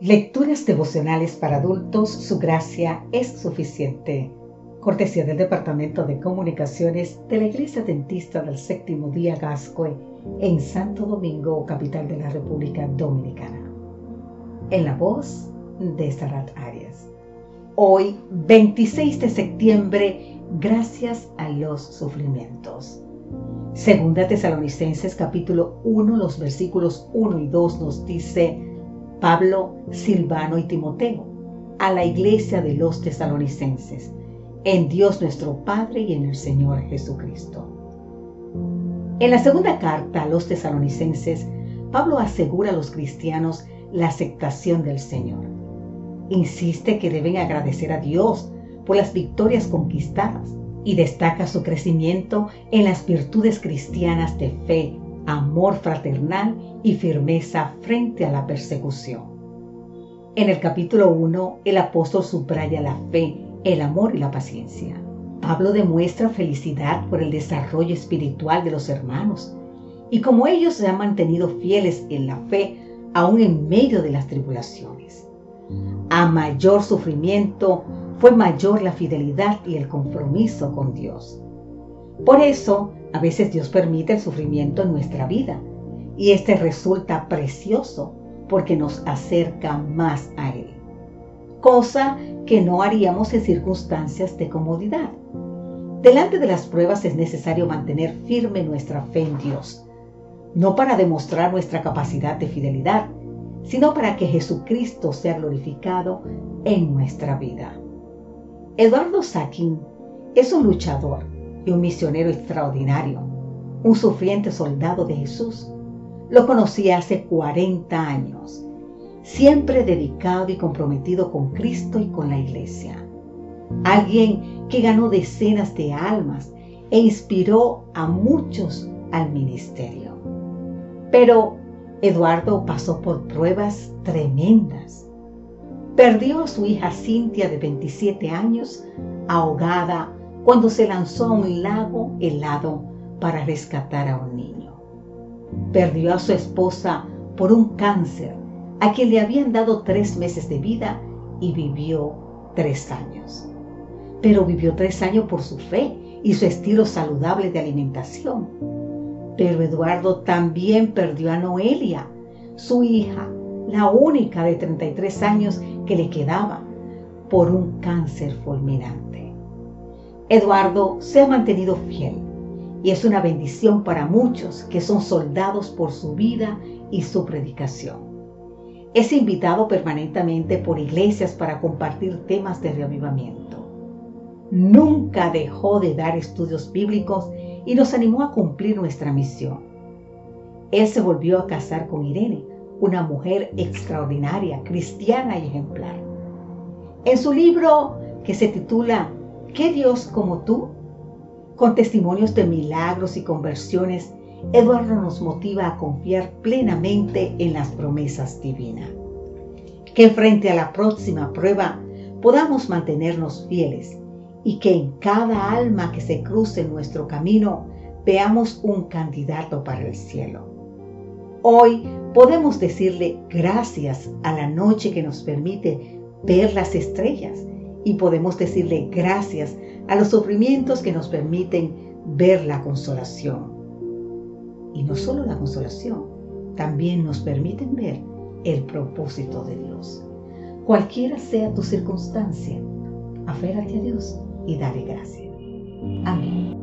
Lecturas devocionales para adultos, su gracia es suficiente. Cortesía del Departamento de Comunicaciones de la Iglesia Dentista del Séptimo Día Gascue en Santo Domingo, capital de la República Dominicana. En la voz de Sarat Arias. Hoy, 26 de septiembre, gracias a los sufrimientos. Segunda Tesalonicenses capítulo 1, los versículos 1 y 2 nos dice, Pablo, Silvano y Timoteo, a la iglesia de los tesalonicenses, en Dios nuestro Padre y en el Señor Jesucristo. En la segunda carta a los tesalonicenses, Pablo asegura a los cristianos la aceptación del Señor. Insiste que deben agradecer a Dios por las victorias conquistadas y destaca su crecimiento en las virtudes cristianas de fe, amor fraternal y firmeza frente a la persecución. En el capítulo 1, el apóstol subraya la fe, el amor y la paciencia. Pablo demuestra felicidad por el desarrollo espiritual de los hermanos y como ellos se han mantenido fieles en la fe aún en medio de las tribulaciones. A mayor sufrimiento fue mayor la fidelidad y el compromiso con Dios. Por eso, a veces Dios permite el sufrimiento en nuestra vida y este resulta precioso porque nos acerca más a Él, cosa que no haríamos en circunstancias de comodidad. Delante de las pruebas es necesario mantener firme nuestra fe en Dios, no para demostrar nuestra capacidad de fidelidad, sino para que Jesucristo sea glorificado en nuestra vida. Eduardo Sakin es un luchador y un misionero extraordinario, un sufriente soldado de Jesús. Lo conocí hace 40 años, siempre dedicado y comprometido con Cristo y con la iglesia. Alguien que ganó decenas de almas e inspiró a muchos al ministerio. Pero Eduardo pasó por pruebas tremendas. Perdió a su hija Cintia de 27 años ahogada cuando se lanzó a un lago helado para rescatar a un niño. Perdió a su esposa por un cáncer a quien le habían dado tres meses de vida y vivió tres años. Pero vivió tres años por su fe y su estilo saludable de alimentación. Pero Eduardo también perdió a Noelia, su hija, la única de 33 años que le quedaba, por un cáncer fulminante. Eduardo se ha mantenido fiel y es una bendición para muchos que son soldados por su vida y su predicación. Es invitado permanentemente por iglesias para compartir temas de reavivamiento. Nunca dejó de dar estudios bíblicos y nos animó a cumplir nuestra misión. Él se volvió a casar con Irene, una mujer extraordinaria, cristiana y ejemplar. En su libro que se titula ¿Qué Dios como tú? Con testimonios de milagros y conversiones, Eduardo nos motiva a confiar plenamente en las promesas divinas. Que frente a la próxima prueba podamos mantenernos fieles y que en cada alma que se cruce en nuestro camino veamos un candidato para el cielo. Hoy podemos decirle gracias a la noche que nos permite ver las estrellas y podemos decirle gracias a los sufrimientos que nos permiten ver la consolación. Y no solo la consolación, también nos permiten ver el propósito de Dios. Cualquiera sea tu circunstancia, aférrate a Dios y dale gracias. Amén.